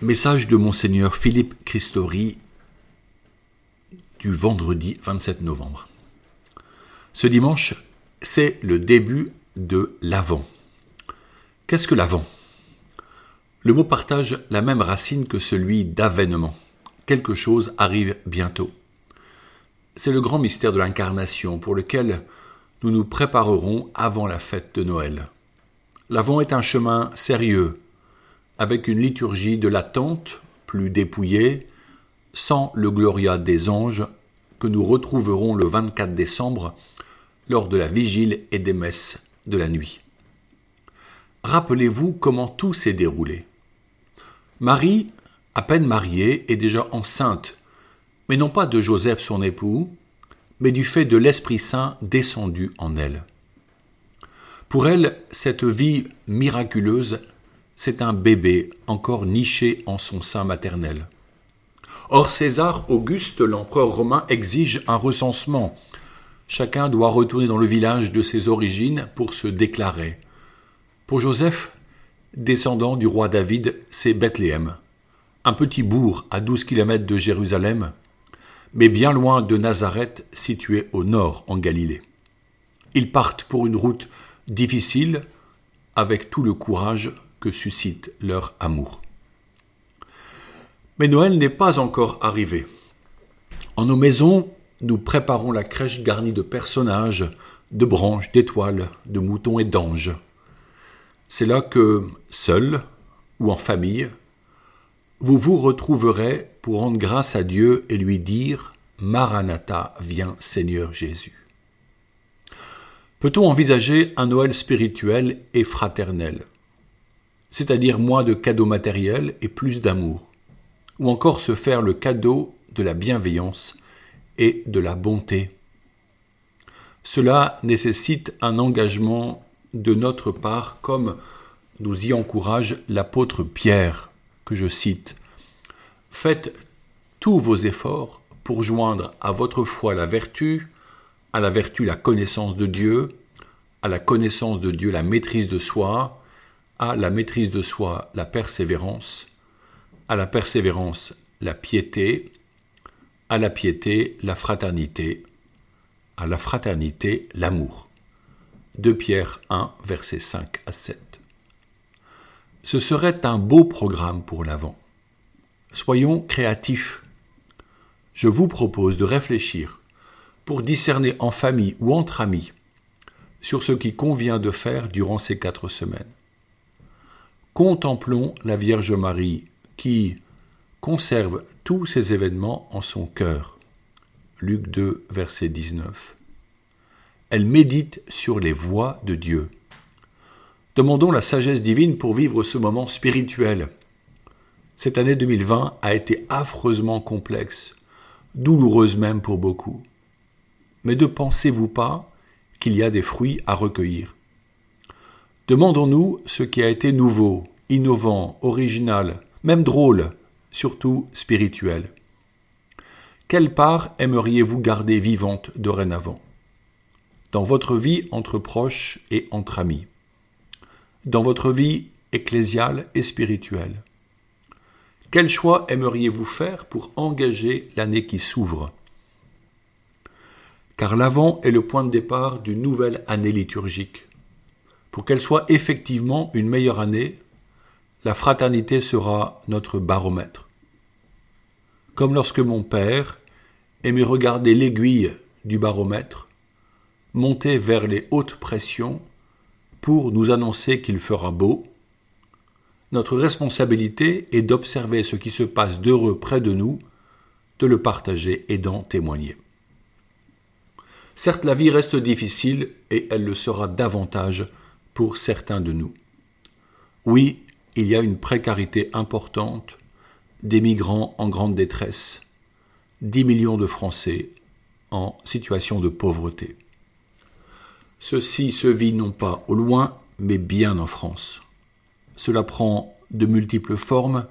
Message de Monseigneur Philippe Christori du vendredi 27 novembre. Ce dimanche, c'est le début de l'Avent. Qu'est-ce que l'Avent? Le mot partage la même racine que celui d'avènement. Quelque chose arrive bientôt. C'est le grand mystère de l'incarnation pour lequel nous nous préparerons avant la fête de Noël. L'Avent est un chemin sérieux, avec une liturgie de l'attente plus dépouillée, sans le Gloria des anges que nous retrouverons le 24 décembre lors de la vigile et des messes de la nuit. Rappelez-vous comment tout s'est déroulé. Marie, à peine mariée, est déjà enceinte, mais non pas de Joseph son époux, mais du fait de l'Esprit Saint descendu en elle. Pour elle, cette vie miraculeuse c'est un bébé encore niché en son sein maternel. Or César Auguste, l'empereur romain, exige un recensement. Chacun doit retourner dans le village de ses origines pour se déclarer. Pour Joseph, descendant du roi David, c'est Bethléem, un petit bourg à douze kilomètres de Jérusalem, mais bien loin de Nazareth, situé au nord en Galilée. Ils partent pour une route difficile, avec tout le courage que suscite leur amour. Mais Noël n'est pas encore arrivé. En nos maisons, nous préparons la crèche garnie de personnages, de branches, d'étoiles, de moutons et d'anges. C'est là que, seul ou en famille, vous vous retrouverez pour rendre grâce à Dieu et lui dire Maranatha, viens Seigneur Jésus. Peut-on envisager un Noël spirituel et fraternel? C'est-à-dire moins de cadeaux matériels et plus d'amour, ou encore se faire le cadeau de la bienveillance et de la bonté. Cela nécessite un engagement de notre part comme nous y encourage l'apôtre Pierre, que je cite. Faites tous vos efforts pour joindre à votre foi la vertu, à la vertu la connaissance de Dieu, à la connaissance de Dieu la maîtrise de soi, à la maîtrise de soi la persévérance, à la persévérance la piété, à la piété la fraternité, à la fraternité l'amour. 2 Pierre 1, versets 5 à 7. Ce serait un beau programme pour l'Avent. Soyons créatifs. Je vous propose de réfléchir pour discerner en famille ou entre amis sur ce qui convient de faire durant ces quatre semaines. Contemplons la Vierge Marie qui conserve tous ces événements en son cœur. Luc 2, verset 19. Elle médite sur les voies de Dieu. Demandons la sagesse divine pour vivre ce moment spirituel. Cette année 2020 a été affreusement complexe, douloureuse même pour beaucoup. Mais ne pensez-vous pas qu'il y a des fruits à recueillir? Demandons-nous ce qui a été nouveau, innovant, original, même drôle, surtout spirituel. Quelle part aimeriez-vous garder vivante dorénavant? Dans votre vie entre proches et entre amis Dans votre vie ecclésiale et spirituelle Quel choix aimeriez-vous faire pour engager l'année qui s'ouvre? Car l'avant est le point de départ d'une nouvelle année liturgique. Pour qu'elle soit effectivement une meilleure année, la fraternité sera notre baromètre. Comme lorsque mon père aimait regarder l'aiguille du baromètre monter vers les hautes pressions pour nous annoncer qu'il fera beau, notre responsabilité est d'observer ce qui se passe d'heureux près de nous, de le partager et d'en témoigner. Certes, la vie reste difficile et elle le sera davantage certains de nous. Oui, il y a une précarité importante, des migrants en grande détresse, 10 millions de Français en situation de pauvreté. Ceci se vit non pas au loin, mais bien en France. Cela prend de multiples formes,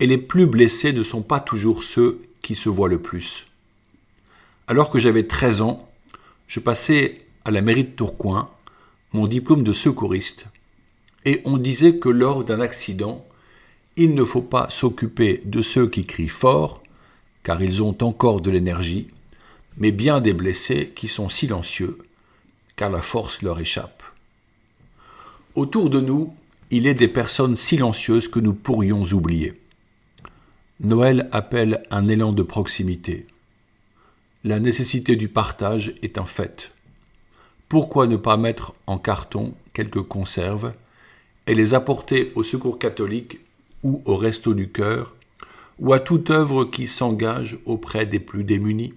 et les plus blessés ne sont pas toujours ceux qui se voient le plus. Alors que j'avais 13 ans, je passais à la mairie de Tourcoing mon diplôme de secouriste, et on disait que lors d'un accident, il ne faut pas s'occuper de ceux qui crient fort, car ils ont encore de l'énergie, mais bien des blessés qui sont silencieux, car la force leur échappe. Autour de nous, il est des personnes silencieuses que nous pourrions oublier. Noël appelle un élan de proximité. La nécessité du partage est un fait. Pourquoi ne pas mettre en carton quelques conserves et les apporter au secours catholique ou au resto du cœur ou à toute œuvre qui s'engage auprès des plus démunis?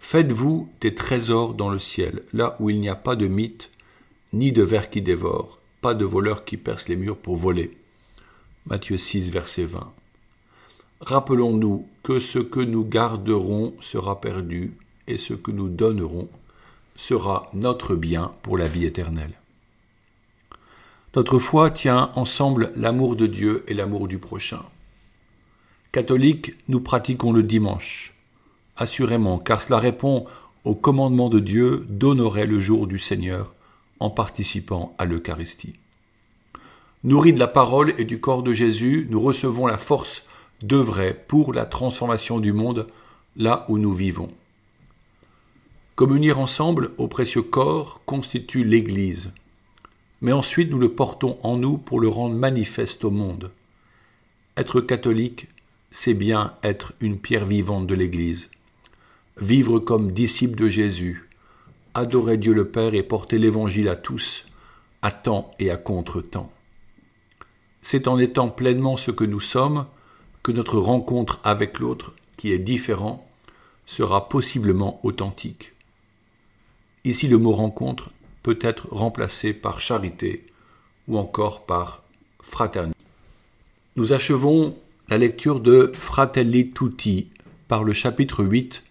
Faites-vous des trésors dans le ciel, là où il n'y a pas de mythe, ni de vers qui dévorent, pas de voleurs qui percent les murs pour voler. Matthieu 6, verset 20. Rappelons-nous que ce que nous garderons sera perdu, et ce que nous donnerons sera notre bien pour la vie éternelle. Notre foi tient ensemble l'amour de Dieu et l'amour du prochain. Catholiques, nous pratiquons le dimanche, assurément, car cela répond au commandement de Dieu d'honorer le jour du Seigneur en participant à l'Eucharistie. Nourris de la parole et du corps de Jésus, nous recevons la force d'œuvrer pour la transformation du monde là où nous vivons. Communir ensemble au précieux corps constitue l'Église, mais ensuite nous le portons en nous pour le rendre manifeste au monde. Être catholique, c'est bien être une pierre vivante de l'Église vivre comme disciple de Jésus, adorer Dieu le Père et porter l'Évangile à tous, à temps et à contre-temps. C'est en étant pleinement ce que nous sommes que notre rencontre avec l'autre, qui est différent, sera possiblement authentique. Ici, le mot rencontre peut être remplacé par charité ou encore par fraternité. Nous achevons la lecture de Fratelli Tutti par le chapitre 8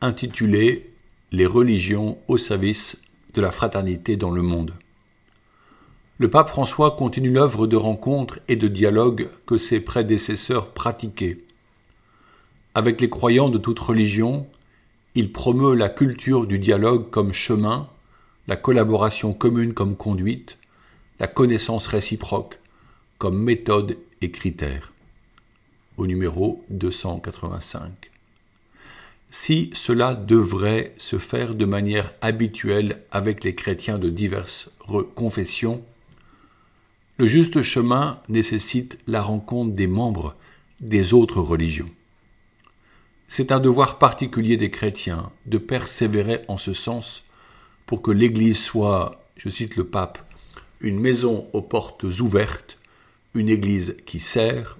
intitulé Les religions au service de la fraternité dans le monde. Le pape François continue l'œuvre de rencontre et de dialogue que ses prédécesseurs pratiquaient. Avec les croyants de toute religion, il promeut la culture du dialogue comme chemin, la collaboration commune comme conduite, la connaissance réciproque comme méthode et critère. Au numéro 285 si cela devrait se faire de manière habituelle avec les chrétiens de diverses confessions, le juste chemin nécessite la rencontre des membres des autres religions. C'est un devoir particulier des chrétiens de persévérer en ce sens pour que l'Église soit, je cite le pape, une maison aux portes ouvertes, une Église qui sert,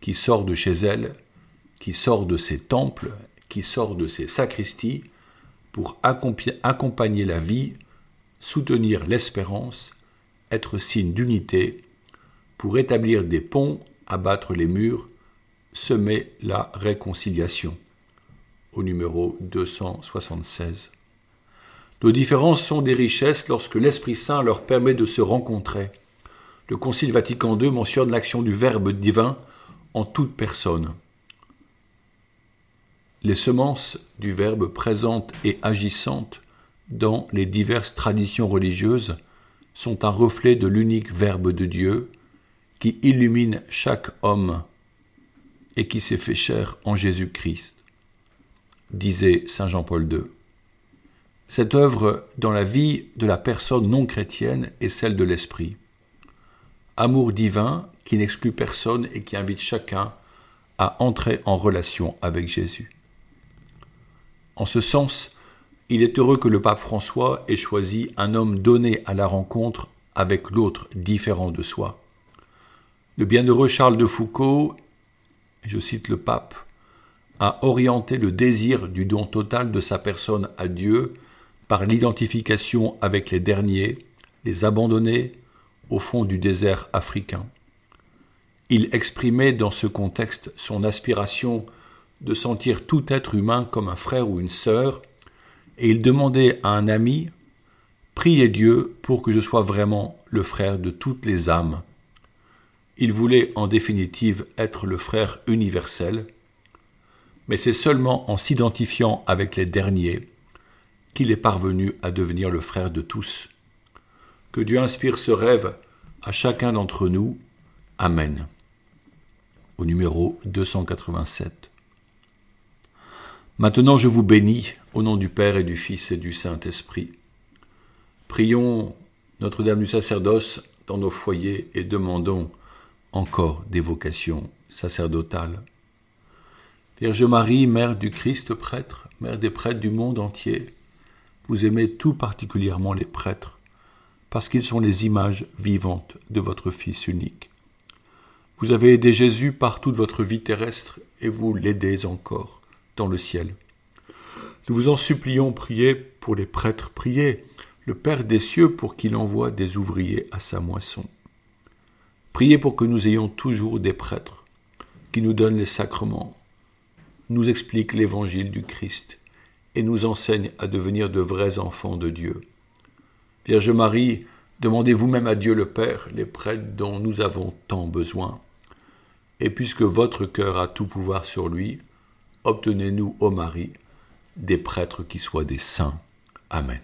qui sort de chez elle, qui sort de ses temples qui sort de ses sacristies pour accompagner la vie, soutenir l'espérance, être signe d'unité, pour établir des ponts, abattre les murs, semer la réconciliation. Au numéro 276. Nos différences sont des richesses lorsque l'Esprit Saint leur permet de se rencontrer. Le Concile Vatican II mentionne l'action du Verbe divin en toute personne. Les semences du Verbe présentes et agissantes dans les diverses traditions religieuses sont un reflet de l'unique Verbe de Dieu qui illumine chaque homme et qui s'est fait chair en Jésus-Christ, disait Saint Jean-Paul II. Cette œuvre dans la vie de la personne non chrétienne est celle de l'Esprit. Amour divin qui n'exclut personne et qui invite chacun à entrer en relation avec Jésus. En ce sens, il est heureux que le pape François ait choisi un homme donné à la rencontre avec l'autre différent de soi. Le bienheureux Charles de Foucault, je cite le pape, a orienté le désir du don total de sa personne à Dieu par l'identification avec les derniers, les abandonnés, au fond du désert africain. Il exprimait dans ce contexte son aspiration de sentir tout être humain comme un frère ou une sœur, et il demandait à un ami Priez Dieu pour que je sois vraiment le frère de toutes les âmes. Il voulait en définitive être le frère universel, mais c'est seulement en s'identifiant avec les derniers qu'il est parvenu à devenir le frère de tous. Que Dieu inspire ce rêve à chacun d'entre nous. Amen. au numéro 287. Maintenant je vous bénis au nom du Père et du Fils et du Saint-Esprit. Prions Notre-Dame du sacerdoce dans nos foyers et demandons encore des vocations sacerdotales. Vierge Marie, Mère du Christ prêtre, Mère des prêtres du monde entier, vous aimez tout particulièrement les prêtres, parce qu'ils sont les images vivantes de votre Fils unique. Vous avez aidé Jésus par toute votre vie terrestre et vous l'aidez encore dans le ciel. Nous vous en supplions, priez pour les prêtres, priez le Père des cieux pour qu'il envoie des ouvriers à sa moisson. Priez pour que nous ayons toujours des prêtres qui nous donnent les sacrements, nous expliquent l'évangile du Christ et nous enseignent à devenir de vrais enfants de Dieu. Vierge Marie, demandez vous-même à Dieu le Père les prêtres dont nous avons tant besoin. Et puisque votre cœur a tout pouvoir sur lui, obtenez-nous, ô Marie, des prêtres qui soient des saints. Amen.